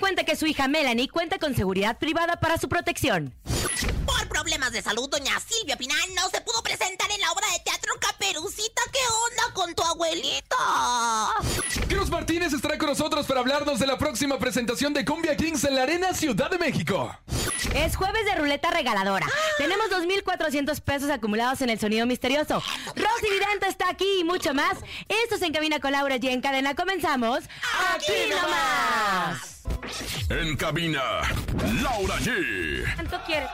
Cuenta que su hija Melanie cuenta con seguridad privada para su protección. Por problemas de salud, doña Silvia Pinal no se pudo presentar en la obra de teatro Caperucita. ¿Qué onda con tu abuelita? Cruz Martínez estará con nosotros para hablarnos de la próxima presentación de Cumbia Kings en la Arena Ciudad de México. Es jueves de ruleta regaladora. Tenemos 2.400 pesos acumulados en el sonido misterioso. Rosy Vidente está aquí y mucho más. Esto se encamina con Laura G en cadena. Comenzamos. ¡Aquí nomás! En cabina, Laura G. ¿Cuánto quieres?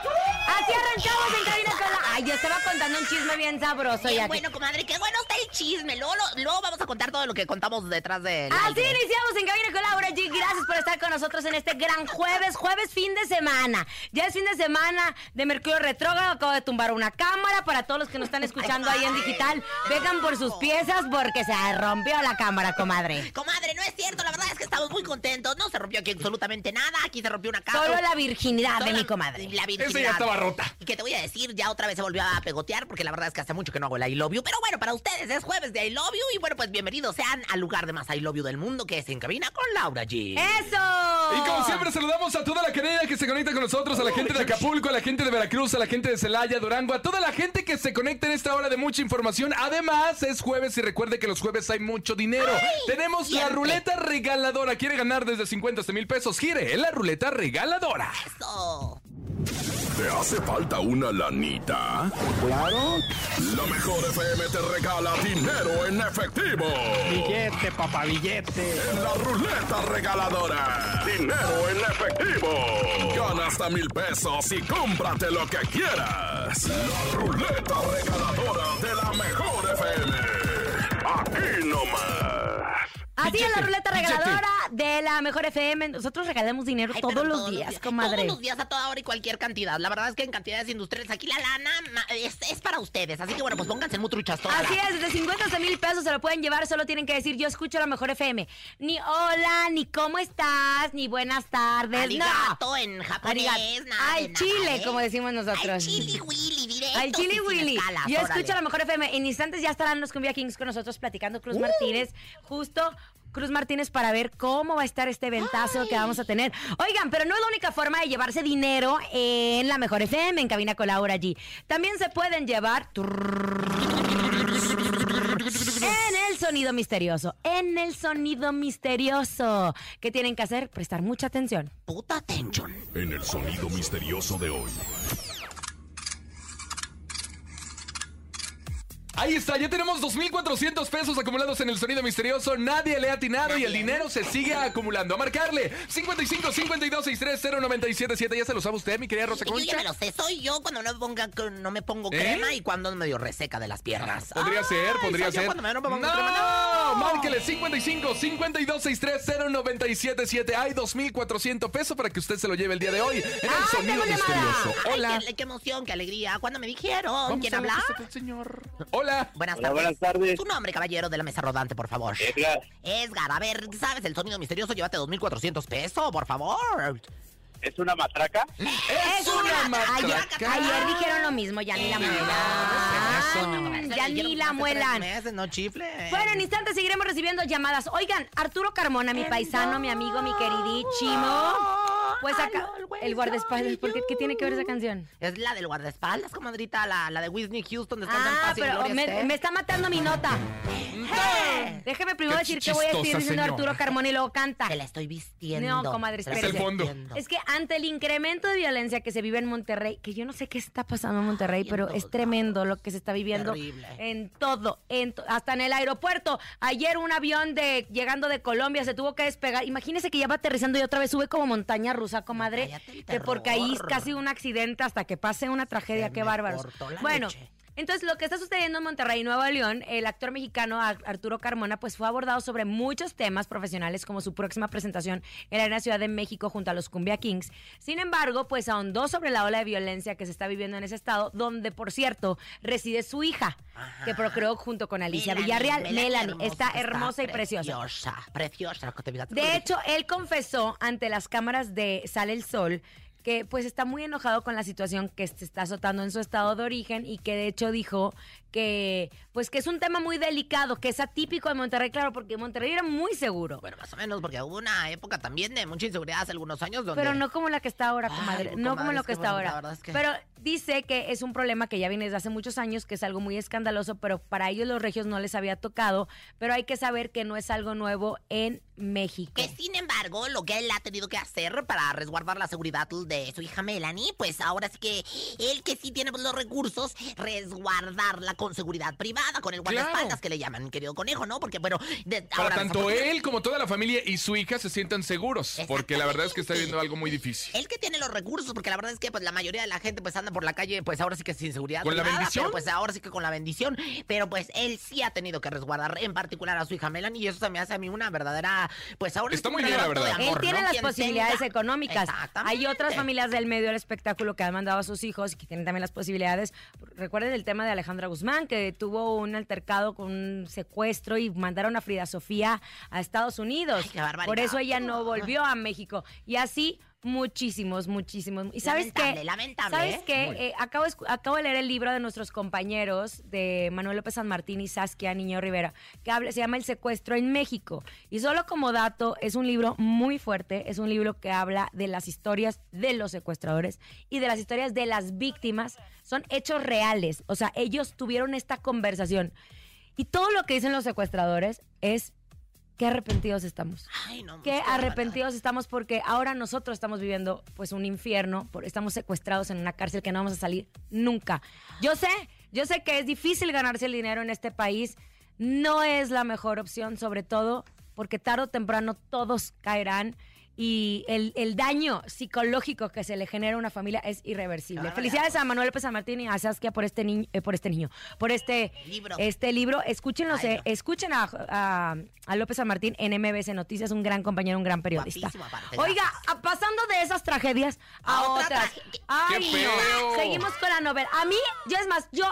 Así arrancamos en cabina con la... Ay, yo estaba contando un chisme bien sabroso ya. bueno, comadre, qué bueno está el chisme. Luego, lo- luego vamos a contar todo lo que contamos detrás de. Así iniciamos en Cabina con Laura G. Gracias por estar con nosotros en este gran jueves, jueves fin de semana. Ya es fin de semana de Mercurio Retrógrado. Acabo de tumbar una cámara para todos los que nos están escuchando ahí en digital. Vengan por sus piezas porque se rompió la cámara, comadre. Comadre, no es cierto, la verdad es que estamos muy contentos. No se rompió aquí absolutamente nada. Aquí se rompió una casa. Solo la virginidad de mi comadre. La virginidad. Esa ya estaba rota. Y que te voy a decir, ya otra vez se volvió a pegotear porque la verdad es que hace mucho que no hago el I love you. Pero bueno, para ustedes es jueves de I love you. Y bueno, pues bienvenidos sean al lugar de más I love you del mundo que es en cabina con Laura G. ¡Eso! Y como siempre saludamos a toda la cadena que se conecta con nosotros, a la gente de Acapulco, a la gente de Veracruz, a la gente de Celaya, Durango, a toda la gente que se conecta en esta hora de mucha información. Además, es jueves y recuerde que los jueves hay mucho dinero. Tenemos la ruleta regaladora. ¿Quiere ganar desde 50 hasta mil pesos? Gire en la ruleta regaladora. Eso. ¿Te hace falta una lanita? Claro. La mejor FM te regala dinero en efectivo. Billete, papá, billete. En la ruleta regaladora. Dinero en efectivo. Gana hasta mil pesos y cómprate lo que quieras. La ruleta regaladora de la mejor FM. Aquí nomás. Así es la ruleta billete. regaladora de la mejor FM. Nosotros regalamos dinero Ay, todos los días, comadre. Todos los días, a toda hora y cualquier cantidad. La verdad es que en cantidades industriales aquí la lana es, es para ustedes. Así que bueno, pues pónganse muy truchas todas. Así es, desde 50 hasta mil pesos se lo pueden llevar, solo tienen que decir yo escucho la mejor FM. Ni hola, ni cómo estás, ni buenas tardes. Arigato no. en japonés, Arigato. nada de Ay, nada, chile, ¿eh? como decimos nosotros. Ay, chili willy, directo. Ay, Chili Willy. escalas, Yo órale. escucho la mejor FM. En instantes ya estarán los Cumbia Kings con nosotros platicando Cruz Martínez. Justo Cruz Martínez para ver cómo va a estar este ventazo que vamos a tener. Oigan, pero no es la única forma de llevarse dinero en la mejor FM, en cabina con Laura G. También se pueden llevar en el sonido misterioso. En el sonido misterioso. ¿Qué tienen que hacer? Prestar mucha atención. Puta atención. En el sonido misterioso de hoy. Ahí está, ya tenemos 2.400 pesos acumulados en el sonido misterioso. Nadie le ha atinado y el dinero se sigue acumulando. A marcarle 55 52 63 0977. ¿Ya se lo sabe usted, mi querida Rosa Yo ya Concha? me lo sé, soy yo cuando no me, ponga, no me pongo ¿Eh? crema y cuando ando medio reseca de las piernas. Podría Ay, ser, podría soy yo ser. cuando me- no me pongo ¡No! crema. Márquele 55 52 63 0977. Hay 2400 pesos para que usted se lo lleve el día de hoy en el ¡Ay, sonido misterioso. Ay, Hola. qué, qué emoción, qué alegría. ¿Cuándo me dijeron? Vamos ¿Quién habla? señor. Hola. Buenas Hola, tardes. buenas tardes. Tu nombre, caballero de la mesa rodante, por favor. Edgar, Edgar, a ver, ¿sabes el sonido misterioso? Llévate 2400 pesos, por favor. ¿Es una matraca? Es una Ayer, matraca. ayer dijeron lo mismo, ya ni la muelan. Ya ni la muelan. No chifle. Bueno, en instantes seguiremos recibiendo llamadas. Oigan, Arturo Carmona, mi paisano, mi amigo, mi queridísimo. Pues acá, el guardaespaldas, ¿por qué, ¿qué tiene que ver esa canción? Es la del guardaespaldas, comadrita, la, la de Whitney Houston, descansa en Ah, paz pero me, está matando mi nota. Déjeme primero Qué decir que voy a decir diciendo señora. Arturo Carmona y luego canta. Te la estoy vistiendo. No, comadre, Es el fondo. Es que ante el incremento de violencia que se vive en Monterrey, que yo no sé qué está pasando en Monterrey, Ay, pero es tremendo lo que se está viviendo Terrible. en todo, en to- hasta en el aeropuerto. Ayer un avión de llegando de Colombia se tuvo que despegar. Imagínese que ya va aterrizando y otra vez sube como montaña rusa, comadre, cállate el que porque ahí es casi un accidente hasta que pase una tragedia, Se qué bárbaros. Bueno, leche. Entonces, lo que está sucediendo en Monterrey, Nuevo León, el actor mexicano Ar- Arturo Carmona, pues fue abordado sobre muchos temas profesionales como su próxima presentación en la Arena Ciudad de México junto a los Cumbia Kings. Sin embargo, pues ahondó sobre la ola de violencia que se está viviendo en ese estado, donde, por cierto, reside su hija, que procreó junto con Alicia Melanie, Villarreal. Melanie, hermosa, está hermosa y preciosa. Preciosa, preciosa. lo que te diga. De hecho, él confesó ante las cámaras de Sale el Sol que pues está muy enojado con la situación que se está azotando en su estado de origen y que de hecho dijo que pues que es un tema muy delicado, que es atípico de Monterrey, claro, porque Monterrey era muy seguro. Bueno, más o menos, porque hubo una época también de mucha inseguridad hace algunos años donde... Pero no como la que está ahora, Ay, comadre. pues, no comadre, como lo que está bueno, la ahora. verdad es que- Pero dice que es un problema que ya viene desde hace muchos años, que es algo muy escandaloso, pero para ellos los regios no les había tocado. Pero hay que saber que no es algo nuevo en México. Que sin embargo, lo que él ha tenido que hacer para resguardar la seguridad de su hija Melanie, pues ahora sí que él que sí tiene los recursos, resguardarla con seguridad privada, con el guardaespaldas Claro. que le llaman, querido conejo, ¿no? Porque, bueno, de- Para ahora tanto él como toda la familia y su hija se sientan seguros. Porque la verdad es que está viviendo algo muy difícil. Él que tiene los recursos, porque la verdad es que pues la mayoría de la gente pues anda por la calle, pues ahora sí que sin seguridad. ¿Con la bendición? Pero pues ahora sí que con la bendición. Pero pues él sí ha tenido que resguardar en particular a su hija Melanie y eso se me hace a mí una verdadera, pues ahora Está muy bien, la verdad. Él amor, tiene ¿no? las posibilidades tenga- económicas. Hay otras familias del medio del espectáculo que han mandado a sus hijos y que tienen también las posibilidades. Recuerden el tema de Alejandra Guzmán, que tuvo un altercado con un secuestro y mandaron a Frida Sofía a Estados Unidos. Ay, qué barbaridad. Por eso ella no volvió a México. Y así muchísimos, muchísimos. ¿Y sabes Lamentable, qué? lamentable, ¿Sabes ¿eh? qué? Eh, acabo, acabo de leer el libro de nuestros compañeros de Manuel López San Martín y Saskia Niño Rivera, que habla, se llama El secuestro en México. Y solo como dato, es un libro muy fuerte, es un libro que habla de las historias de los secuestradores y de las historias de las víctimas. Son hechos reales, o sea, ellos tuvieron esta conversación. Y todo lo que dicen los secuestradores es qué arrepentidos estamos. Ay, no, Qué pues, arrepentidos estamos porque ahora nosotros estamos viviendo pues un infierno, por- estamos secuestrados en una cárcel que no vamos a salir nunca. Yo sé, yo sé que es difícil ganarse el dinero en este país, no es la mejor opción, sobre todo porque tarde o temprano todos caerán y el, el daño psicológico que se le genera a una familia es irreversible. Claro, Felicidades a Manuel López San Martín y a Saskia por este niño, por este niño, por este Libro. este libro. Escúchenlo, Ay, escuchen a, a- a López San Martín en MBS Noticias, un gran compañero, un gran periodista. Oiga, a- pasando de esas tragedias a, A otra otras. Ay, ¡Qué no. Seguimos con la novela. A mí, yo es más, yo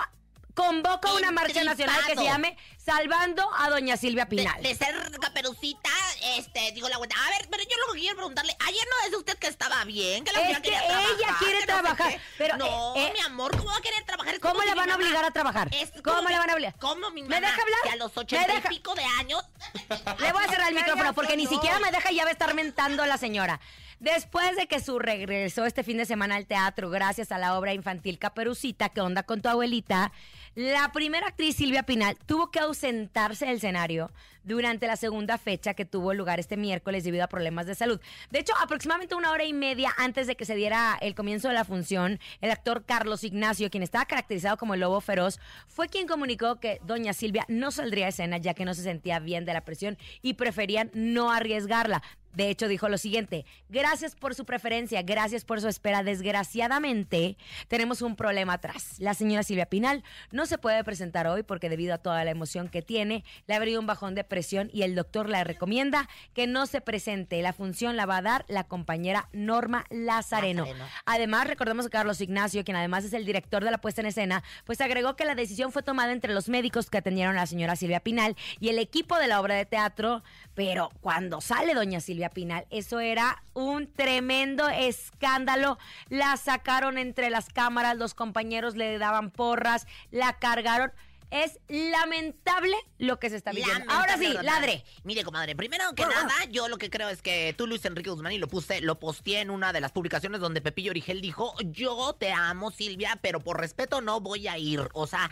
convoco una marcha nacional que se llame Salvando a Doña Silvia Pinal. de ser caperucita, este, digo la vuelta. A ver, pero yo lo que quiero preguntarle, ayer no es usted que estaba bien, que la Es que quería ella trabajar, quiere que no sé trabajar, qué. pero, no, eh, eh, mi amor, ¿cómo va a querer trabajar? Es ¿Cómo le van a obligar a trabajar? Es ¿Cómo como le mi- van a obligar? ¿Cómo mi ¿Me mamá? deja hablar? Que a los ¿Me ochenta y deja? pico de años. Le voy a cerrar el micrófono porque ni no. siquiera me deja y ya va a estar mentando la señora. Después de que su regresó este fin de semana al teatro gracias a la obra infantil Caperucita, que onda con tu abuelita, la primera actriz Silvia Pinal tuvo que ausentarse del escenario durante la segunda fecha que tuvo lugar este miércoles debido a problemas de salud. De hecho, aproximadamente una hora y media antes de que se diera el comienzo de la función, el actor Carlos Ignacio, quien estaba caracterizado como el lobo feroz, fue quien comunicó que doña Silvia no saldría a escena ya que no se sentía bien de la presión y preferían no arriesgarla. De hecho, dijo lo siguiente, gracias por su preferencia, gracias por su espera. Desgraciadamente, tenemos un problema atrás. La señora Silvia Pinal no se puede presentar hoy porque debido a toda la emoción que tiene, le ha venido un bajón de presión y el doctor le recomienda que no se presente. La función la va a dar la compañera Norma Lazareno. Lazareno. Además, recordemos que Carlos Ignacio, quien además es el director de la puesta en escena, pues agregó que la decisión fue tomada entre los médicos que atendieron a la señora Silvia Pinal y el equipo de la obra de teatro, pero cuando sale doña Silvia Pinal, eso era un tremendo escándalo. La sacaron entre las cámaras, los compañeros le daban porras, la cargaron. Es lamentable lo que se está viviendo. Lamentable, Ahora sí, ¿verdad? ladre. Mire, comadre, primero que nada, yo lo que creo es que tú, Luis Enrique Guzmán, y lo puse, lo posteé en una de las publicaciones donde Pepillo Origel dijo, yo te amo, Silvia, pero por respeto no voy a ir. O sea,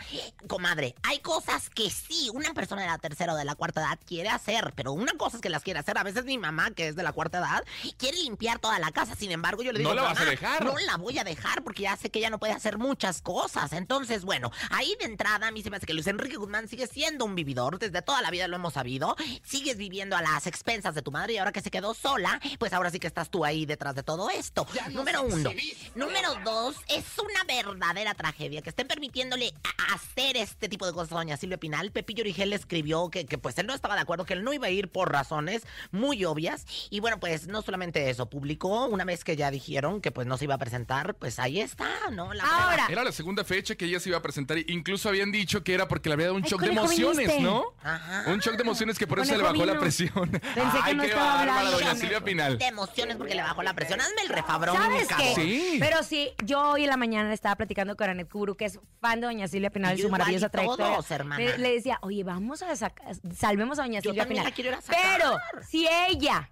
comadre, hay cosas que sí, una persona de la tercera o de la cuarta edad quiere hacer, pero una cosa es que las quiere hacer. A veces mi mamá, que es de la cuarta edad, quiere limpiar toda la casa. Sin embargo, yo le digo, No la vas a "Mamá, dejar". No la voy a dejar porque ya sé que ella no puede hacer muchas cosas. Entonces, bueno, ahí de entrada a mí se me hace que Luis Enrique Guzmán sigue siendo un vividor. Desde toda la vida lo hemos sabido. Sigues viviendo a las expensas de tu madre y ahora que se quedó sola, pues ahora sí que estás tú ahí detrás de todo esto. Número uno. Número dos, es una verdadera tragedia que estén permitiéndole hacer este tipo de cosas a doña Silvia Pinal. Pepillo Origel escribió que, que pues él no estaba de acuerdo, que él no iba a ir por razones muy obvias. Y bueno, pues no solamente eso, publicó una vez que ya dijeron que pues no se iba a presentar, pues ahí está, ¿no? La prueba. Ahora, Era la segunda fecha que ella se iba a presentar. Incluso habían dicho que era porque le había dado un Ay, shock de emociones, viniste. ¿no? Ajá. Un shock de emociones que por eso se le bajó la presión. Pensé Ay, que no qué estaba bárbara, hablando. doña Silvia Pinal. De emociones porque le bajó la presión. Hazme el refabrón. ¿Sabes qué? Sí. Pero sí, yo hoy en la mañana estaba platicando con Anet Kuburu, que es fan de Doña Silvia Pinal y su maravillosa y trayectoria. todos, hermana. Le, le decía, oye, vamos a sacar, salvemos a Doña Yo Silvia Pinal. la quiero ir a sacar. Pero si ella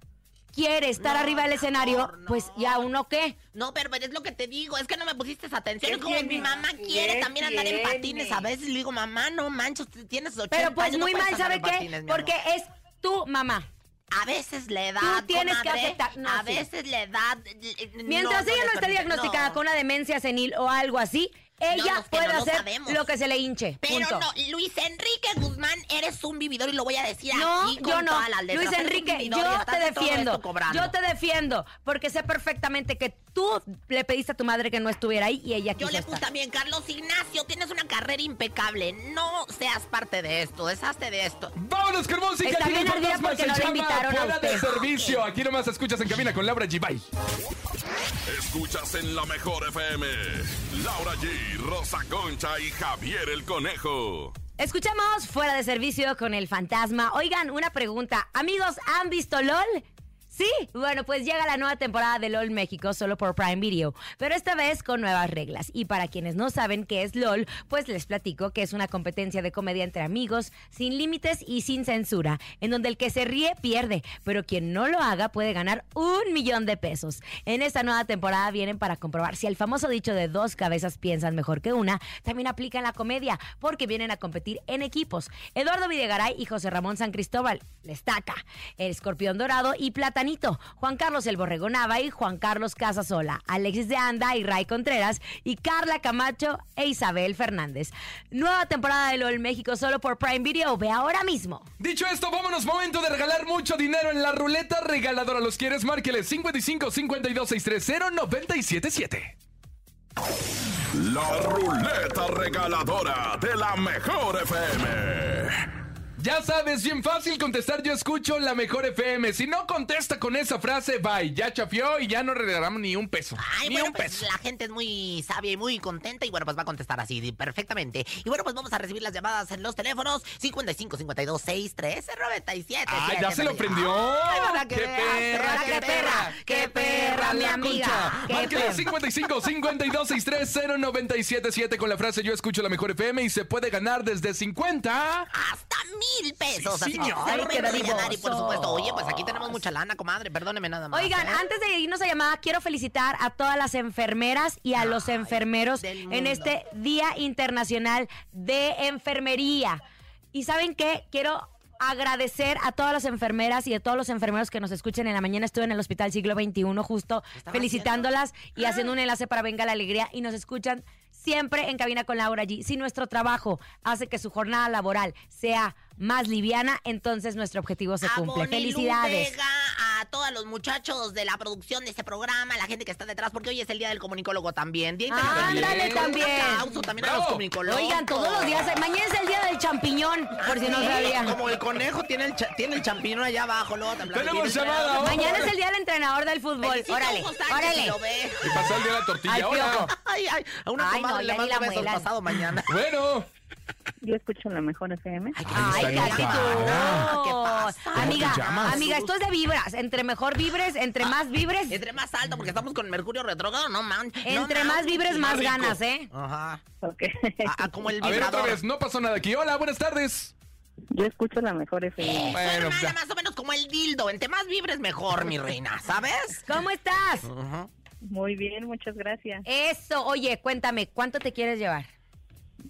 quiere estar No, arriba del escenario, amor, no. pues ya uno qué. No, pero es lo que te digo, es que no me pusiste atención. ¿Qué Es como mi mamá quiere ¿Qué también andar en patines. A veces le digo, mamá, no manches, tienes 80 Pero pues años, muy mal, ¿sabe qué? patines, Porque amor". es tu mamá. A veces la edad, Tú tienes que aceptar- no, a sí. veces la edad... Mientras no, ella no, esté diagnosticada no. con una demencia senil o algo así, ella No, puede no hacer lo que se le hinche. Pero punto. no, Luis Enrique Guzmán, eres un vividor y lo voy a decir No, aquí con yo no. todas las letras. Luis Enrique, yo te defiendo. Yo te defiendo. Porque sé perfectamente que tú le pediste a tu madre que no estuviera ahí y ella Yo quiso le estar. puse también, Carlos Ignacio, tienes una carrera impecable. No seas parte de esto, deshazte de esto. Vámonos con música. Está Aquí bien ardida porque no invitaron a Fuera de usted. servicio. Aquí nomás escuchas en cabina con Laura G. Bye. Escuchas en la mejor FM. Laura G, Rosa Concha y Javier el Conejo. Escuchamos fuera de servicio con el fantasma. Oigan, una pregunta. Amigos, ¿han visto LOL? Sí, bueno, pues llega la nueva temporada de LOL México solo por Prime Video, pero esta vez con nuevas reglas. Y para quienes no saben qué es LOL, pues les platico que es una competencia de comedia entre amigos, sin límites y sin censura, en donde el que se ríe pierde, pero quien no lo haga puede ganar un millón de pesos. En esta nueva temporada vienen para comprobar si el famoso dicho de dos cabezas piensan mejor que una, también aplica en la comedia, porque vienen a competir en equipos. Eduardo Videgaray y José Ramón San Cristóbal, destaca, el escorpión dorado y platanito, Juan Carlos el Borrego Nava y Juan Carlos Casasola, Alexis de Anda y Ray Contreras y Carla Camacho e Isabel Fernández. Nueva temporada de LOL México solo por Prime Video, ve ahora mismo. Dicho esto, vámonos. Momento de regalar mucho dinero en la ruleta regaladora. ¿Los quieres? Márqueles 55 52 630 977. La ruleta regaladora de la mejor FM. Ya sabes, bien fácil contestar. Yo escucho la mejor FM. Si no contesta con esa frase, bye. Ya chafió y ya no regalamos ni un peso. Ay, ni bueno, un pues peso. la gente es muy sabia y muy contenta y bueno, pues va a contestar así perfectamente. Y bueno, pues vamos a recibir las llamadas en los teléfonos 55 52 63 97. Ah, ya se lo prendió. ¡Qué perra, qué perra! ¡Qué perra, mi amiga! concha! ¡Qué Márquele perra! 55 52 63 0977 con la frase Yo escucho la mejor FM y se puede ganar desde 50. Hasta mil pesos. Sí, señor. se Ay, por supuesto, oye, pues aquí tenemos mucha lana, comadre. Perdóneme nada más. Oigan, ¿eh? antes de irnos a llamada, quiero felicitar a todas las enfermeras y a los enfermeros en este Día Internacional de Enfermería. Y ¿saben qué? Quiero agradecer a todas las enfermeras y a todos los enfermeros que nos escuchen en la mañana. Estuve en el Hospital Siglo XXI justo felicitándolas y haciendo un enlace para Venga la Alegría y nos escuchan siempre en cabina con Laura G. Si nuestro trabajo hace que su jornada laboral sea más liviana, entonces nuestro objetivo se A cumple. Felicidades. Vega, a todos los muchachos de la producción de este programa, la gente que está detrás, porque hoy es el día del comunicólogo también. Día internacional. Ándale, Un también. aplauso también a los comunicólogos. Oigan, todos los días. Mañana es el día del champiñón, por si no sabían. Como el conejo tiene el, cha- tiene el champiñón allá abajo, luego te Tenemos llamada. Mañana es el día del entrenador del fútbol. Felicito Órale, órale. si lo ve. Y pasó el día de la tortilla. Hola. piojo. Ay, ay, a una Ay, comadre no, le mando la besos mañana. Bueno. Yo escucho la mejor FM. Ay, Ay, qué actitud. enojada. ¿Qué pasa? ¿Cómo Amiga, amiga, esto es de vibras. Entre mejor vibres, entre más vibres, Entre más alto, porque estamos con Mercurio retrógrado, no man. entre más vibres, más rico. ganas, ¿eh? Ajá. Ok. Ah, ah, como el A ver, otra vibrador. vez, no pasó nada aquí. Hola, buenas tardes. Yo escucho la mejor FM. Bueno, ya. más o menos como el dildo. Entre más vibres, mejor, mi reina, ¿sabes? ¿Cómo estás? Ajá. Muy bien, muchas gracias. Eso, oye, cuéntame, ¿cuánto te quieres llevar?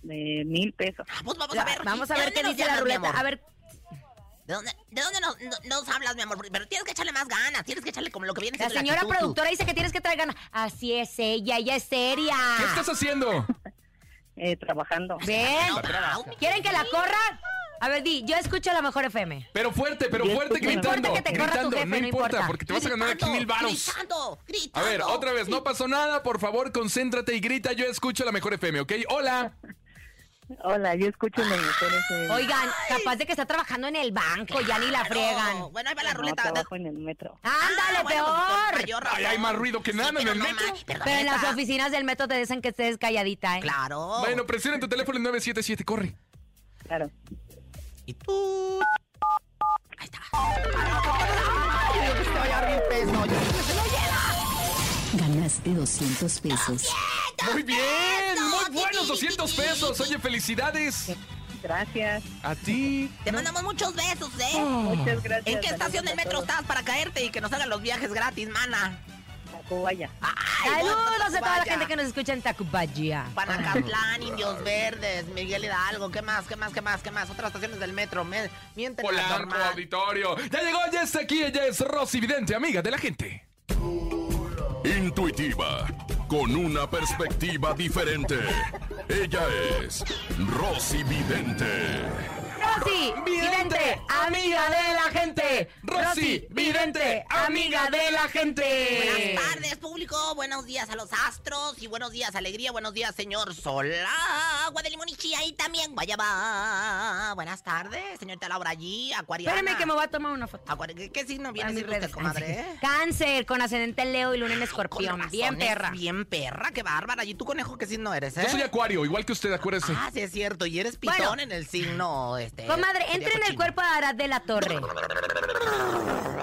De mil pesos. Ah, Pues vamos a ver. Vamos a ¿de ver qué dice la ruleta. A ver, ¿De dónde, de dónde nos, no- nos hablas, mi amor? Pero tienes que echarle más ganas. Tienes que echarle como lo que viene la señora actitud. productora dice que tienes que traer ganas. Así es ella, ella es seria. ¿Qué estás haciendo? Eh, trabajando. Ven, ¿quieren que la corra? A ver, di, yo escucho la mejor FM. Pero fuerte, pero fuerte, escucho- No gritando. importa que te corra tu gritando, jefe, no no importa, porque te vas a ganar aquí mil varos. Gritando, A gritando. ver, otra vez, no pasó nada. Por favor, concéntrate y grita. Yo escucho la mejor FM, ¿ok? Hola. Hola, yo escucho la mejor FM. Oigan, capaz de que está trabajando en el banco, ya ni la Claro. friegan. Bueno, ahí va la No, ruleta. trabajo en el metro. Ándale, Ah, bueno, pues, peor. Ay, hay más ruido que nada en el no metro. pero en las oficinas del metro te dicen que estés calladita, ¿eh? Claro. Bueno, presiona tu teléfono en 977, corre. Claro. Y tú. Ahí está. Ay, yo que se va a llevar mil pesos. Yo que se lo lleva. Ganaste 200 pesos. Muy bien, muy buenos 200 pesos. Oye, felicidades Gracias. a ti. Te mandamos muchos besos, ¿eh? Muchas gracias. ¿En qué estación del metro estás para caerte y que nos hagan los viajes gratis, mana? Tacubaya. Ay, Saludos a toda la gente que nos escucha en Tacubaya. Panacatlán, Indios Verdes, Miguel Hidalgo, ¿qué más, qué más, qué más, qué más? Otras estaciones del metro, me, mienten Polanco, auditorio. Ya llegó, ya está aquí. Ella es Rosy Vidente, amiga de la gente. Intuitiva, con una perspectiva diferente. Ella es Rosy Vidente. Rosy, vidente, amiga de la gente. Rosy, vidente, amiga de la gente. Buenas tardes, público. Buenos días a los astros y buenos días, alegría. Buenos días, señor Sol. Agua de limón y chía y también guayaba. Buenas tardes, señorita Laura allí, acuariana. Espérame que me voy a tomar una foto. Acuari- ¿Qué, qué signo viene siendo usted, comadre? Cáncer, con ascendente en Leo y luna en Con escorpión. Bien perra. Bien perra, qué bárbara. ¿Y tú, conejo, qué signo eres, eh? Yo soy acuario, igual que usted, acuérdese. Ah, sí es cierto. Y eres pitón Bueno. en el signo, este... Comadre, entre en el cuerpo de Arad de la Torre.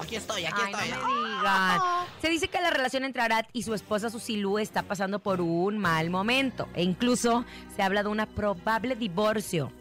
Aquí estoy, aquí Ay, no estoy. me digan. Se dice que la relación entre Arad y su esposa Susilú está pasando por un mal momento. E incluso se habla de una probable divorcio.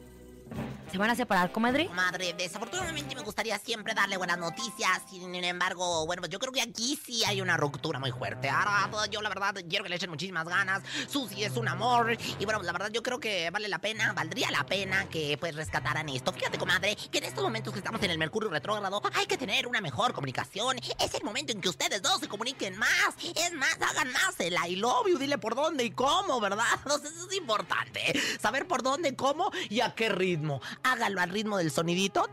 ¿Se van a separar, comadre? Madre, desafortunadamente me gustaría siempre darle buenas noticias. Sin embargo, bueno, yo creo que aquí sí hay una ruptura muy fuerte. Ahora, yo la verdad quiero que le echen muchísimas ganas. Susi es un amor. Y bueno, la verdad yo creo que vale la pena, valdría la pena que pues rescataran esto. Fíjate, comadre, que en estos momentos que estamos en el Mercurio retrógrado hay que tener una mejor comunicación. Es el momento en que ustedes dos se comuniquen más. Es más, hagan más el I love you. Dile por dónde y cómo, ¿verdad? Entonces eso es importante. Saber por dónde, cómo y a qué ritmo hágalo al ritmo del sonidito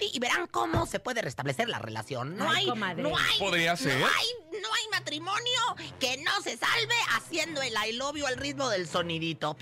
y verán cómo se puede restablecer la relación. No hay, no hay, podría ser. No hay, no hay matrimonio que no se salve haciendo el I love you al ritmo del sonidito.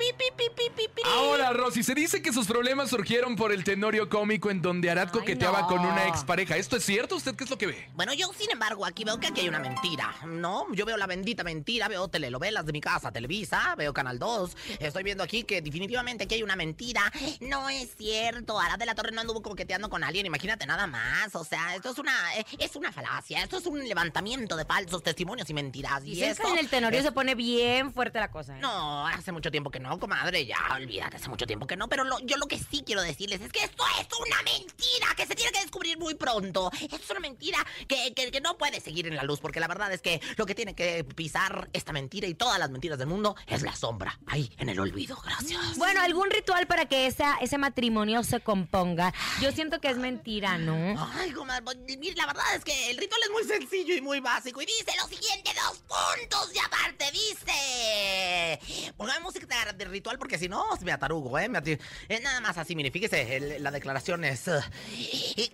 Ahora, Rosy, se dice que sus problemas surgieron por el tenorio cómico en donde Arad coqueteaba con una expareja. ¿Esto es cierto? ¿Usted qué es lo que ve? Bueno, yo sin embargo aquí veo que aquí hay una mentira, ¿no? Yo veo la bendita mentira, veo telenovelas de mi casa, Televisa, veo Canal 2. Estoy viendo aquí que definitivamente aquí hay una mentira. No es cierto, Arad de la Torre no anduvo coqueteando con alguien, imagínate nada más, o sea, esto es una, eh, es una falacia, esto es un levantamiento de falsos testimonios y mentiras. Y Dicen esto que en el tenorio es- se pone bien fuerte la cosa. ¿eh? no, hace mucho tiempo que no, comadre. Ya, olvídate, hace mucho tiempo que no. Pero lo- yo lo que sí quiero decirles es que esto es una mentira que se tiene que descubrir muy pronto. Esto es una mentira que, que- que no puede seguir en la luz, porque la verdad es que lo que tiene que pisar esta mentira y todas las mentiras del mundo es la sombra. Ahí, en el olvido. Gracias. Bueno, algún ritual para que esa, ese matrimonio se componga. Yo siento que es mentira, ¿no? Ay, comadre, pues, mire, la verdad es que el ritual es muy sencillo y muy básico. Y dice lo siguiente, dos puntos. Y aparte dice... Póngame música de, ritual porque si no, me atarugo, ¿eh? Me eh, nada más así, mire, fíjese, el- la declaración es... eh,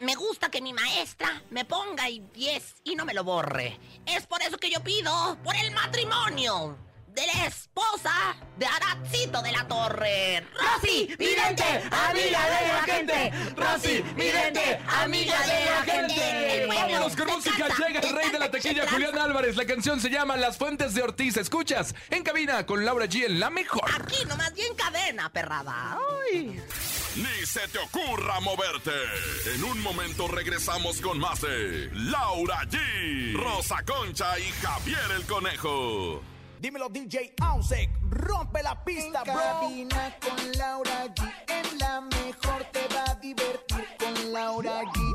me gusta que mi maestra me ponga y 10 y no me lo borre. Es por eso que yo pido por el matrimonio de la esposa de Aracito Torre. Rosy, vidente, amiga de la gente. Rosy, vidente, amiga de la gente. Vámonos con música. Llega el rey de la tequilla, te Julián. Álvarez. La canción se llama Las Fuentes de Ortiz. Escuchas en cabina con Laura G en la mejor. Aquí nomás bien cadena, perrada. Ay. Ni se te ocurra moverte. En un momento regresamos con más de Laura G, Rosa Concha y Javier el Conejo. Dímelo DJ Ausek, rompe la pista, En cabina con Laura G. En la mejor te va a divertir con Laura G,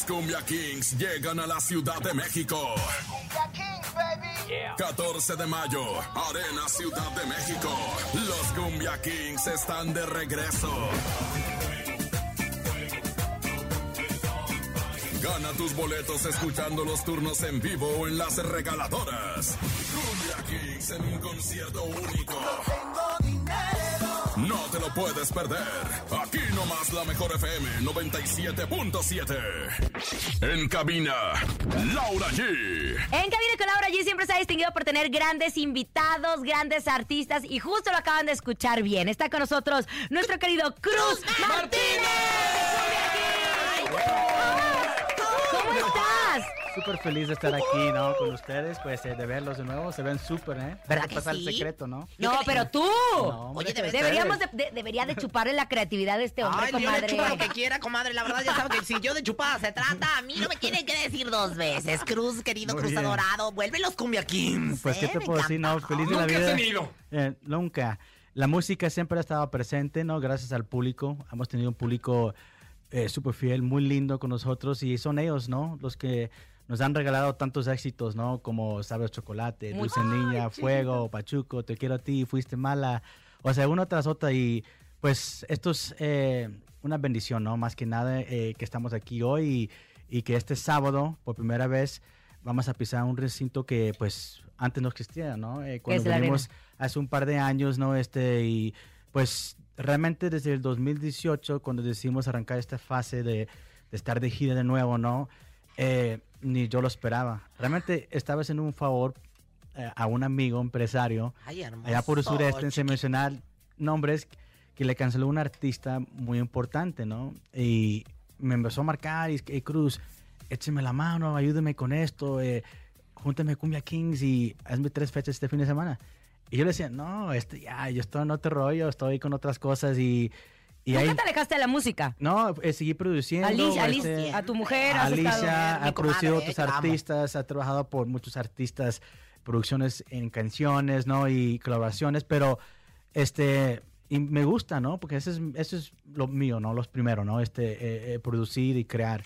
Los Cumbia Kings llegan a la Ciudad de México. ¡Ya Kings, baby! 14 de mayo, Arena Ciudad de México. Los Cumbia Kings están de regreso. Gana tus boletos escuchando los turnos en vivo o en las regaladoras. Cumbia Kings en un concierto único. Lo puedes perder. Aquí nomás la mejor FM 97.7. En cabina, Laura G. En Cabina con Laura G siempre se ha distinguido por tener grandes invitados, grandes artistas y justo lo acaban de escuchar bien. Está con nosotros nuestro querido Cruz Martínez. Súper feliz de estar aquí, ¿no? Con ustedes, pues eh, de verlos de nuevo. Se ven súper, ¿eh? ¿Verdad que pasar sí? el secreto, ¿no? No, pero tú. No, hombre. Oye, debes Deberíamos de, de- debería de chuparle la creatividad de este hombre, Ay, yo le comadre. chupo lo que quiera, comadre. La verdad, ya saben que si yo de chupada se trata, a mí no me tienen que decir dos veces. Cruz, querido Muy Cruz bien. adorado, vuelve los Cumbia Kings. Pues, ¿qué te Me puedo decir? No, feliz de la vida. Eh, nunca. La música siempre ha estado presente, ¿no? Gracias al público. Hemos tenido un público eh, súper fiel, muy lindo con nosotros y son ellos, ¿no? Los que nos han regalado tantos éxitos, ¿no? Como Sabes Chocolate, Dulce Niña, Fuego, Pachuco, Te Quiero a Ti, Fuiste Mala. O sea, una tras otra y pues esto es eh, una bendición, ¿no? Más que nada eh, que estamos aquí hoy y, y que este sábado, por primera vez, vamos a pisar un recinto que pues antes no existía, ¿no? Eh, cuando venimos hace un par de años, ¿no? Este, y pues realmente desde el 2018, cuando decidimos arrancar esta fase de, de estar de gira de nuevo, ¿no? Eh, ni yo lo esperaba. Realmente estaba haciendo un favor eh, a un amigo empresario Ay, allá por el sureste, chiqui- mencionar nombres, que le canceló un artista muy importante, ¿no? Y me empezó a marcar y "Hey, Cruz, écheme la mano, ayúdeme con esto, eh, júnteme Cumbia Kings y hazme tres fechas este fin de semana. Y yo le decía, no, este, ya, yo estoy en otro rollo, estoy con otras cosas y... y ¿Nunca ahí, te alejaste de la música? no, eh, seguí produciendo. Alicia, este, Alicia, a tu mujer, Alicia estado- ha producido otros amo. artistas, ha trabajado por muchos artistas, producciones en canciones, ¿no? Y colaboraciones, pero este y me gusta, ¿no? Porque eso es, eso es lo mío, ¿no? Los primeros, ¿no? Este, eh, eh, producir y crear.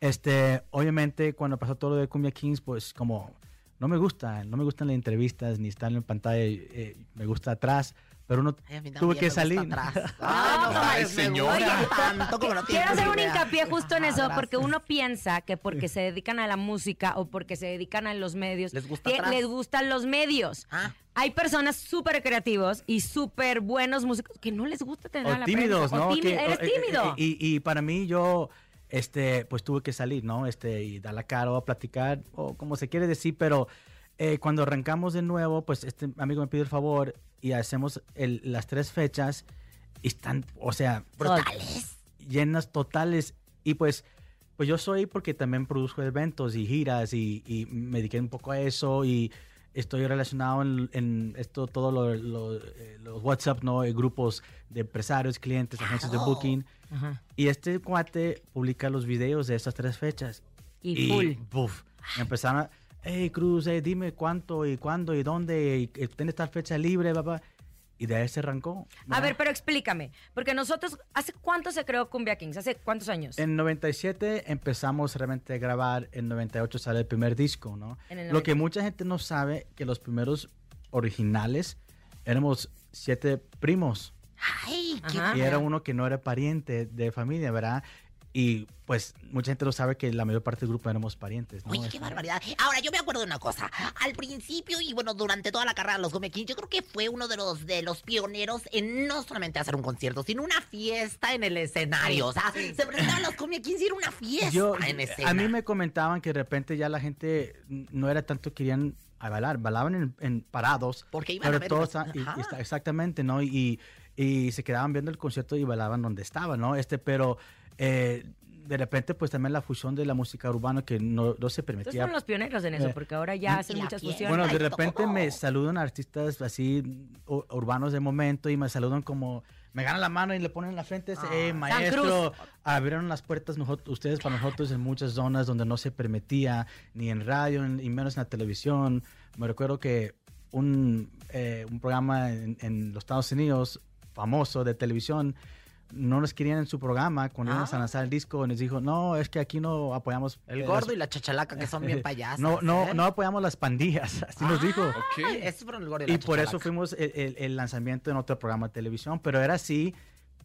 Este, obviamente, cuando pasó todo lo de Cumbia Kings, pues como no me gusta, no me gustan las entrevistas ni estar en pantalla, eh, me gusta atrás, pero uno a tuve que salir. atrás. Ay, no, Ay, señora. gusta tanto como no Quiero hacer un hincapié justo en Ah, eso, porque uno piensa que porque se dedican a la música o porque se dedican a los medios, Les gusta que les gustan los medios. Ah. Hay personas súper creativos y súper buenos músicos que no les gusta tener a o la tímidos, prensa. ¿no? O tími- Que- eres eh, tímido. eh, Y, y para mí yo, este, pues tuve que salir, ¿no? Este, y dar la cara o a platicar, o como se quiere decir, pero eh, cuando arrancamos de nuevo, pues este amigo me pide el favor y hacemos el- las tres fechas y están, o sea, Brutales. llenas totales. Y pues, pues yo soy porque también produzco eventos y giras y, y me dediqué un poco a eso y estoy relacionado en, en esto, todo lo, lo, eh, los WhatsApp, ¿no? Eh, grupos de empresarios, clientes, agencias de booking. Ajá. Y este cuate publica los videos de esas tres fechas. Y full. buf, me empezaron a, hey Cruz, eh, dime cuánto y cuándo y dónde, y, eh, tiene esta fecha libre, papá. Y de ahí se arrancó. A ver, pero explícame, porque nosotros, ¿hace cuánto se creó Cumbia Kings? ¿Hace cuántos años? En 97 empezamos realmente a grabar, en 98 sale el primer disco, ¿no? Lo que 90. mucha gente no sabe, que los primeros originales éramos siete primos Ay, qué y era uno que no era pariente de familia, ¿verdad? Y pues mucha gente no sabe que la mayor parte del grupo éramos parientes. ¿no? Oye, qué Este, barbaridad. Ahora, yo me acuerdo de una cosa. Al principio, y bueno, durante toda la carrera de los Kings, yo creo que fue uno de los, de los pioneros en no solamente hacer un concierto, sino una fiesta en el escenario. O sea, se presentaban los Kings y era una fiesta Yo, en escena. a mí me comentaban que de repente ya la gente no era tanto querían a bailar, bailaban en, en parados. Porque iban a ver todos, y- y exactamente, ¿no? Y, y se quedaban viendo el concierto y bailaban donde estaban, ¿no? Este, pero eh, de repente, pues también la fusión de la música urbana que no, no se permitía. fueron los pioneros en eso, Eh, porque ahora ya hacen muchas fusiones. Bueno, de repente todo. me saludan artistas así urbanos de momento y me saludan como me ganan la mano y le ponen en la frente Ah, "Eh, maestro, abrieron las puertas nosotros, ustedes para nosotros en muchas zonas donde no se permitía ni en radio ni y menos en la televisión. Me recuerdo que un, eh, un programa en, en los Estados Unidos famoso de televisión no nos querían en su programa cuando íbamos a Ah. lanzar el disco nos dijo no es que aquí no apoyamos El eh, gordo las- y la chachalaca, que son bien payasos. no no ¿eh? no apoyamos las pandillas así nos dijo fueron el gordo y la y por eso fuimos el, el- el lanzamiento en otro programa de televisión, pero era así,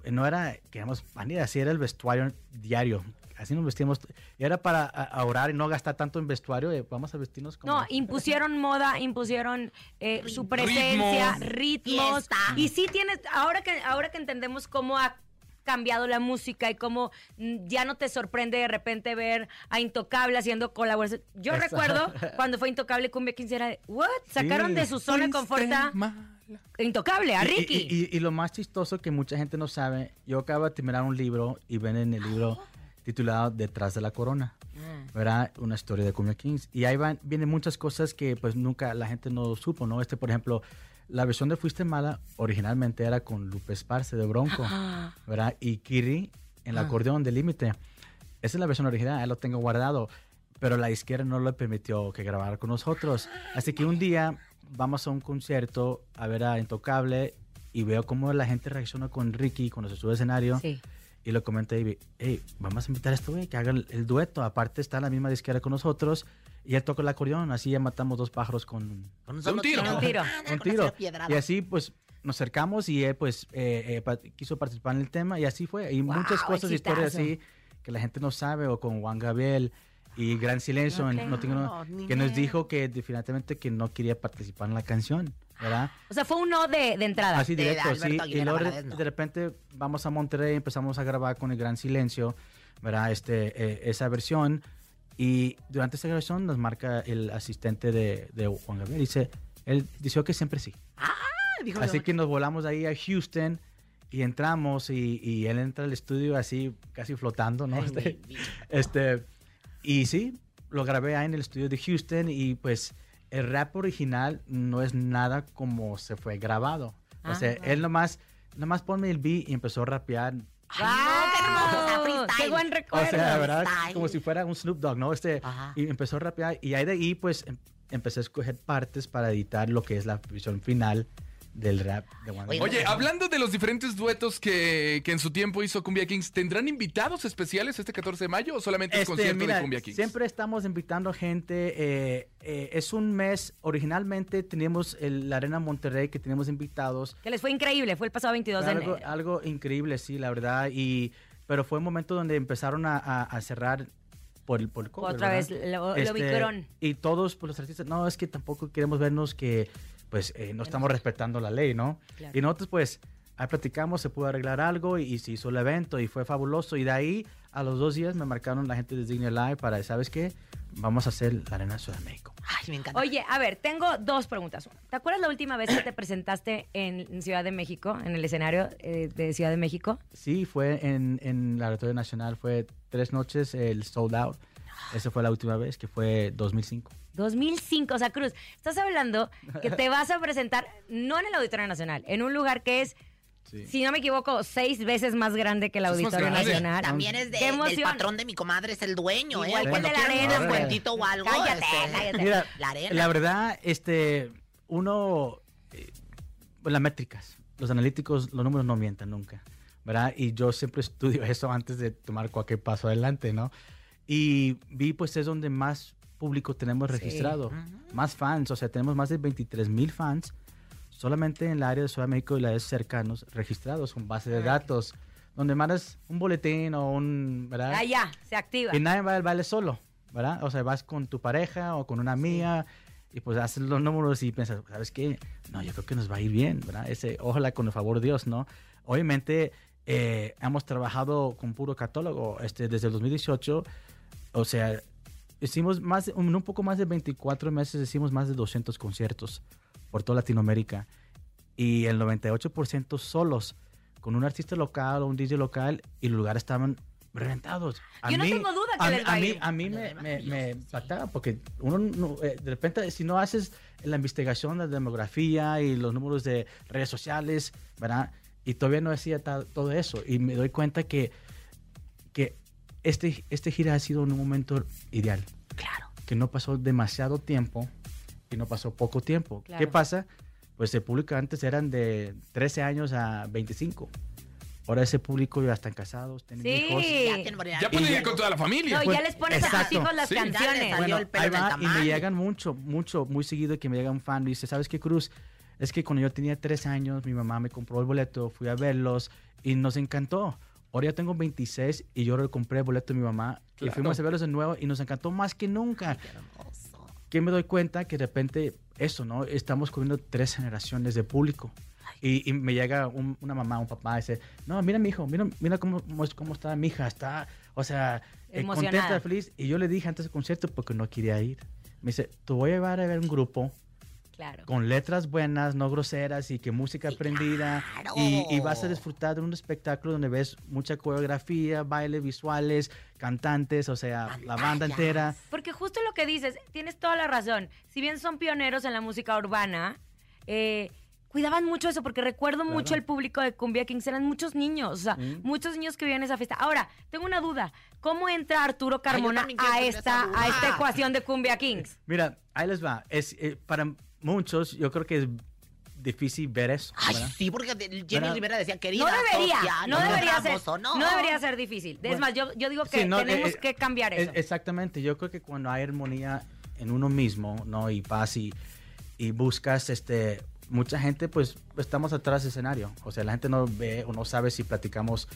no era, queríamos pandilla, así era el vestuario diario. Así nos vestíamos. Y era para ahorrar y no gastar tanto en vestuario. eh, vamos a vestirnos como. No, impusieron moda, impusieron eh, su presencia, ritmos. Y sí tienes, ahora que, ahora que entendemos cómo ha cambiado la música y cómo mm, ya no te sorprende de repente ver a Intocable haciendo colaboración. Yo Exacto. recuerdo cuando fue Intocable Cumbia 15 era de, ¿what? Sacaron Sí. de su zona de confort Intocable, a y- Ricky. Y, y- y lo más chistoso que mucha gente no sabe, yo acabo de terminar un libro y ven en el libro titulado Detrás de la Corona. ¿verdad? Una historia de Cumbia Kings. Y ahí van, vienen muchas cosas que pues nunca la gente no supo, ¿no? Este, por ejemplo, la versión de Fuiste Mala originalmente era con Lupe Esparce de Bronco, Ah. ¿verdad? Y Kiri en el acordeón de Límite. Esa es la versión original, ahí lo tengo guardado. Pero la izquierda no le permitió que grabara con nosotros. Así que un día vamos a un concierto a ver a Intocable y veo cómo la gente reacciona con Ricky cuando se sube al escenario. Sí. Y lo comenta Ivy, hey, vamos a invitar a este güey que haga el, el dueto. Aparte está en la misma disquera con nosotros y él toca el acordeón. Así ya matamos dos pájaros con Con un tiro. solo Un tiro. Ah, un tiro. Y así pues nos acercamos y él pues eh, eh, pa- quiso participar en el tema y así fue. Y Wow, muchas cosas, historias exitazo. así que la gente no sabe o con Juan Gabriel y Gran Silencio en Ok. No Tengo- No, que nos dijo que definitivamente que no quería participar en la canción, ¿verdad? O sea, fue un no de, de entrada. Así de directo, Alberto sí. Y luego de, no. de repente vamos a Monterrey, empezamos a grabar con el Gran Silencio, ¿verdad? Este, eh, esa versión. Y durante esa grabación nos marca el asistente de, de Juan Gabriel. Dice, él dice que siempre sí. Ah, dijo Así que nos volamos ahí a Houston y entramos y, y él entra al estudio así casi flotando, ¿no? Ay, Este, este, y sí, lo grabé ahí en el estudio de Houston y pues el rap original no es nada como se fue grabado. O sea, Ah. él nomás, nomás ponme el beat y empezó a rapear. Ay, no, qué o ¡Wow! freestyle. ¡Qué buen O recuerdo! sea, ¿verdad? freestyle. Como si fuera un Snoop Dogg, ¿no? Este, Ajá. y empezó a rapear y ahí de ahí pues em- empecé a escoger partes para editar lo que es la versión final del rap de Juan Oye. Oye, hablando de los diferentes duetos que, que en su tiempo hizo Cumbia Kings, ¿tendrán invitados especiales este 14 de mayo o solamente es Este, concierto mira, de Cumbia Kings? Siempre estamos invitando gente. eh, eh, es un mes, originalmente teníamos el- la Arena Monterrey que teníamos invitados. Que les fue increíble, fue el pasado 22 de Algo, enero. algo increíble, sí, la verdad. Y, pero fue un momento donde empezaron a, a- a cerrar por el, por el Otra ¿verdad? vez, lo, lo Este. Y todos pues, los artistas, no, es que tampoco queremos vernos que pues eh, no estamos respetando la ley, ¿no? Claro. Y nosotros pues ahí platicamos, se pudo arreglar algo y, y se hizo el evento y fue fabuloso. Y de ahí a los dos días me marcaron la gente de Disney Live para, ¿sabes qué? Vamos a hacer la Arena Ciudad de México. Ay, me encanta. Oye, a ver, tengo dos preguntas. ¿Te acuerdas la última vez que te presentaste en en Ciudad de México, en el escenario eh, de Ciudad de México? Sí, fue en, en la Auditorio Nacional, fue tres noches el sold out. Esa fue la última vez, que fue 2005. 2005, o sea, Cruz, estás hablando que te vas a presentar no en el Auditorio Nacional, en un lugar que es, si no me equivoco, seis veces más grande que el Auditorio. Nacional. También es de, ¡Qué del patrón de mi comadre, es el dueño, Igual ¿eh? que Cuando el de la arena, un pues. cuentito o algo. Cállate, este, cállate. Mira, La arena. la verdad, este, uno, eh, las métricas, los analíticos, los números no mientan nunca, ¿verdad? Y yo siempre estudio eso antes de tomar cualquier paso adelante, ¿no? Y vi, pues, es donde más público tenemos registrado, más fans, o sea, tenemos más de 23 mil fans solamente en el área de Ciudad de México y las cercanos registrados con base de datos. donde mandas un boletín o un, ¿verdad? Ah, ya, se activa. Y nadie va al baile solo, ¿verdad? O sea, vas con tu pareja o con una amiga y pues haces los números y piensas, ¿sabes qué? No, yo creo que nos va a ir bien, ¿verdad? Ese, ojalá con el favor de Dios, ¿no? Obviamente, eh, hemos trabajado con puro catálogo este, desde el 2018, o sea, hicimos más, en un poco más de 24 meses, hicimos más de 200 conciertos por toda Latinoamérica y el 98% solos, con un artista local o un DJ local y los lugares estaban reventados. A Yo no mí- tengo duda que a les mí- va a mí, a mí me, me, me impactaba porque uno no- eh, de repente si no haces la investigación de demografía y los números de redes sociales, ¿verdad? Y todavía no hacía todo eso y me doy cuenta que este, este gira ha sido un momento ideal. Claro. Que no pasó demasiado tiempo y no pasó poco tiempo. Claro. ¿Qué pasa? Pues el público antes eran de 13 años a 25. Ahora ese público ya están casados, tienen Sí. hijos. Ya tienen variedad. Ya pueden ir con toda la familia. No, Pues, ya les pones a tus exacto. hijos las Sí. Ya canciones. salió Bueno, el pelo ahí en el va, y me llegan mucho, mucho, muy seguido que me llega un fan y dice, ¿sabes qué, Cruz? Es que cuando yo tenía tres años, mi mamá me compró el boleto, fui a verlos y nos encantó. Ahora ya tengo 26 y yo le compré el boleto a mi mamá y Claro. fuimos a verlos de nuevo y nos encantó más que nunca. Que me doy cuenta que de repente eso, ¿no? Estamos cubriendo tres generaciones de público. Y, y me llega un- una mamá, un papá, y dice, no, mira mi hijo, mira, mira cómo, cómo, es- cómo está mi hija, está, o sea, eh, Emocionada. contenta, feliz. Y yo le dije antes del concierto porque no quería ir. Me dice, te voy a llevar a ver un grupo Claro. con letras buenas, no groseras y que música aprendida. Y, y vas a disfrutar de un espectáculo donde ves mucha coreografía, baile, visuales, cantantes, o sea, la banda entera. Porque justo lo que dices, tienes toda la razón. Si bien son pioneros en la música urbana, eh, cuidaban mucho eso, porque recuerdo mucho el público de Cumbia Kings, eran muchos niños, o sea, Mm. muchos niños que vivían esa fiesta. Ahora, tengo una duda, ¿cómo entra Arturo Carmona a esta, a esta ecuación de Cumbia Kings? Mira, ahí les va. Es, eh, para muchos, yo creo que es difícil ver eso. Ay, ¿verdad? sí, porque Jenny ¿Verdad? Rivera decía, querida No debería, no debería ser, vamos, ¿o no? no debería ser difícil. Es Bueno. más, yo, yo digo que Sí, no, tenemos eh, que cambiar eh, eso. Exactamente, yo creo que cuando hay armonía en uno mismo, ¿no? Y paz y, y buscas, este, mucha gente, pues, estamos atrás del escenario. O sea, la gente no ve o no sabe si platicamos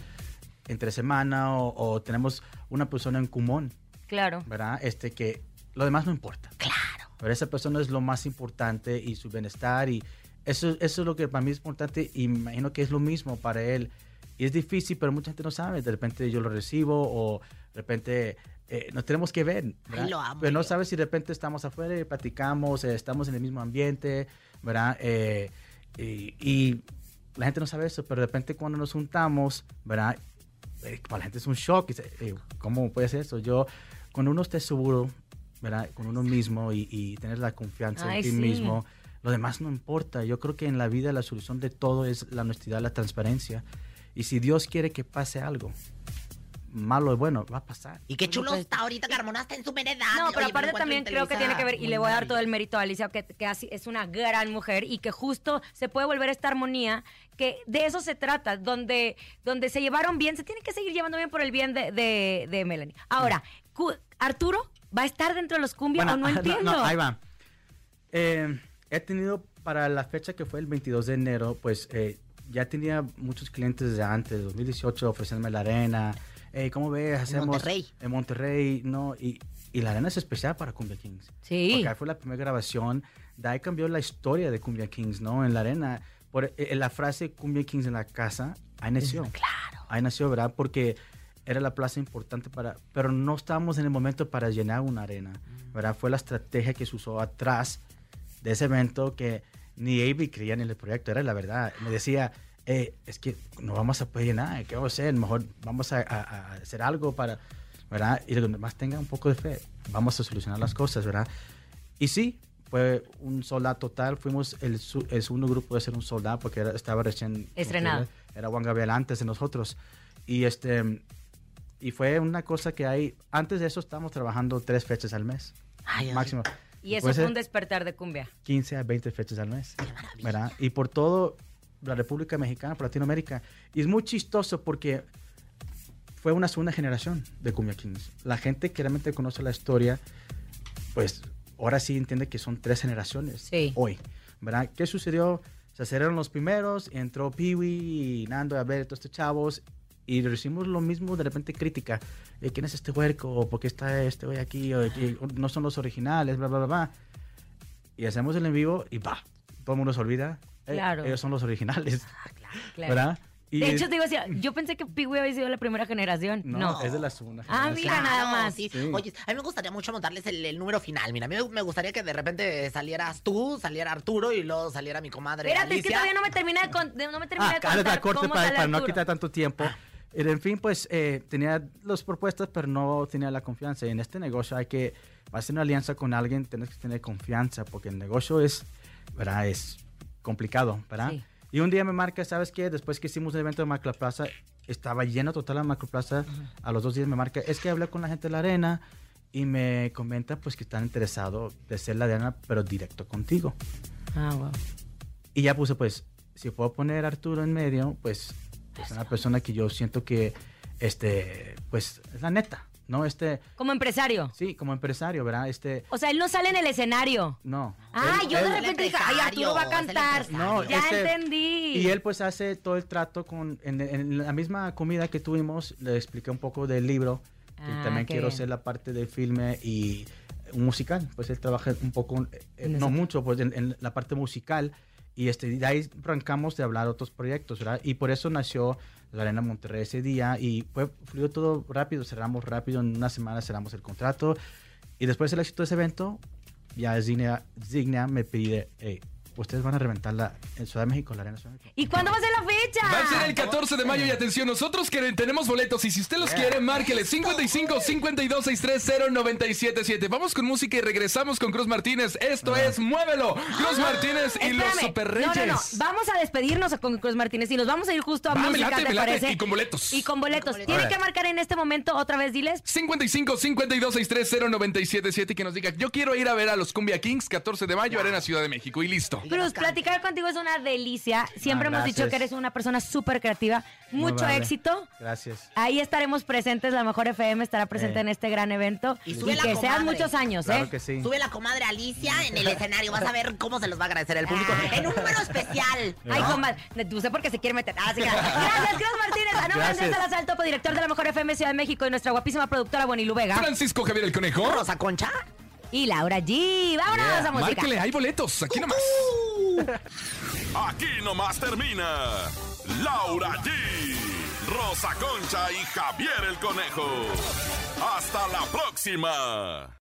entre semana o, o tenemos una persona en común, Claro. ¿verdad? Este, que lo demás no importa. Claro. Pero esa persona es lo más importante y su bienestar y eso, eso es lo que para mí es importante y me imagino que es lo mismo para él. Y es difícil, pero mucha gente no sabe. De repente yo lo recibo o de repente eh, nos tenemos que ver. ¿verdad? lo amo pero no sabes si de repente estamos afuera y platicamos, eh, estamos en el mismo ambiente, ¿verdad? Eh, y, y la gente no sabe eso, pero de repente cuando nos juntamos, ¿verdad? Eh, para la gente es un shock. ¿Cómo puede ser eso? Yo, cuando uno esté seguro, ¿verdad? Con uno mismo y, y tener la confianza Ay, en ti sí. mismo, lo demás no importa. Yo creo que en la vida la solución de todo es la honestidad, la transparencia. Y si Dios quiere que pase algo, malo o bueno, va a pasar. Y qué chulo está ahorita, Carmona está en su meredad. No, pero Oye, aparte también creo que tiene que ver, y le voy a dar todo el mérito a Alicia, que, que así- es una gran mujer y que justo se puede volver esta armonía, que de eso se trata, donde, donde se llevaron bien, se tiene que seguir llevando bien por el bien de, de, de Melanie. Ahora, Arturo, ¿va a estar dentro de los cumbia o no entiendo? ahí va. Eh, he tenido para la fecha que fue el 22 de enero, pues eh, ya tenía muchos clientes de antes, 2018, ofreciéndome la arena. Hey, ¿Cómo ves? Hacemos Monterrey. En Monterrey, ¿no? Y, y la arena es especial para Cumbia Kings. Sí. Porque ahí fue la primera grabación. De ahí cambió la historia de Cumbia Kings, ¿no? En la arena. Por eh, la frase Cumbia Kings en la casa, ahí nació. Claro. Ahí nació, ¿verdad? Porque era la plaza importante para... Pero no estábamos en el momento para llenar una arena, ¿verdad? Fue la estrategia que se usó atrás de ese evento que ni Avi creía en el proyecto, era la verdad. Me decía, "Eh, es que no vamos a poder llenar, ¿qué vamos a hacer? Mejor vamos a, a- a hacer algo para, ¿verdad? Y lo más tenga un poco de fe, vamos a solucionar las cosas, ¿verdad? Y sí, fue un soldado total, fuimos el, el segundo grupo de ser un soldado porque era- estaba recién... Estrenado. Era Juan Gabriel antes de nosotros. Y este... Y fue una cosa que hay, antes de eso estábamos trabajando tres fechas al mes, Ay, máximo. y eso fue un despertar de cumbia. 15 a 20 fechas al mes, ¿verdad? Y por todo la República Mexicana, por Latinoamérica. Y es muy chistoso porque fue una segunda generación de Cumbia Kings. La gente que realmente conoce la historia, pues ahora sí entiende que son tres generaciones Sí. hoy, ¿verdad? ¿Qué sucedió? Se aceleraron los primeros, entró Peewee y Nando a ver todos estos chavos y recibimos lo mismo de repente crítica. eh, ¿Quién es este huerco? ¿O por qué está este güey aquí? O, que no son los originales, bla, bla, bla, bla. Y hacemos el en vivo y va, todo el mundo se olvida. eh, Claro. ellos son los originales, Claro. ¿verdad? Y De hecho, te digo, así, yo pensé que Pee-Wee había sido la primera generación. no, No. es de la segunda Ah, generación. mira, nada más. Sí. Sí. Oye, a mí me gustaría mucho montarles el, el número final. Mira, a mí me- gustaría que de repente salieras tú, saliera Arturo y luego saliera mi comadre Espérate, es que Alicia. todavía no me termina de, con- de- no me termina Ah, de claro, contar la corte cómo para, sale para no quitar tanto tiempo. Y, En fin, pues eh, tenía las propuestas, pero no tenía la confianza. Y en este negocio hay que hacer una alianza con alguien, tienes que tener confianza, porque el negocio es, ¿verdad? Es complicado, ¿verdad? Sí. Y un día me marca, ¿sabes qué? Después que hicimos el evento de Macroplaza, estaba lleno total la Macroplaza. A los dos días me marca, es que hablé con la gente de la arena y me comenta pues que están interesados de ser la arena, pero directo contigo. Ah, wow. Y ya puse, pues, si puedo poner a Arturo en medio, pues, es una persona que yo siento que, este, pues, es la neta, ¿no? Este, Como empresario. sí, como empresario, ¿verdad? Este, O sea, él no sale en el escenario. no. Ah, Él- yo de él- repente dije, ay, Arturo va a cantar. No, ya este- entendí. Y él pues hace todo el trato con, en, en la misma comida que tuvimos, le expliqué un poco del libro, Ah, también qué quiero bien. hacer la parte del filme y un musical, pues él trabaja un poco, eh, no mucho, pues en, en la parte musical y este, de ahí arrancamos de hablar otros proyectos, ¿verdad? Y por eso nació la Arena Monterrey ese día y fue, fluyó todo rápido, cerramos rápido, en una semana cerramos el contrato y después del éxito de ese evento, ya Zignia, Zignia me pide, ustedes van a reventarla en Ciudad de México, la Arena Ciudad de México. ¿Y cuándo va a ser la fecha? Va a ser el 14 de mayo y atención, nosotros que tenemos boletos y si usted los quiere, márquele 55 52 630 977. Vamos con música y regresamos con Cruz Martínez. Esto es Muévelo. Cruz Martínez y los. Super No, Reyes. no, no. Vamos a despedirnos con Cruz Martínez y nos vamos a ir justo a Va, música, late, ¿te me late. parece? Y con boletos. Y con boletos. boletos. Tienen que marcar en este momento otra vez, diles. 55 52 630 977 y que nos diga, yo quiero ir a ver a los Cumbia Kings 14 de mayo, Arena Ciudad de México y listo. Cruz, platicar contigo es una delicia. Siempre Ah, hemos dicho que eres una persona súper creativa. Mucho éxito. Gracias. Ahí estaremos presentes. La Mejor FM estará presente Eh. en este gran evento. Y Y, sube la que sean muchos años, Claro ¿eh? que sí. Sube la comadre Alicia en el escenario. Vas a ver cómo se los va a agradecer el público. Ah. En un número especial. Ay, ¿no? comadre, tú sé por qué se quiere meter. Ah, sí. Gracias, Cruz Martínez. A nombre de Gracias. Andrés Salazar, topo director de la Mejor FM Ciudad de México y nuestra guapísima productora Bonilu Vega. Francisco Javier el Conejo. Rosa Concha. Y Laura G. Vámonos a música. Márquele, hay boletos, aquí nomás. Aquí nomás termina Laura G, Rosa Concha y Javier el Conejo. Hasta la próxima.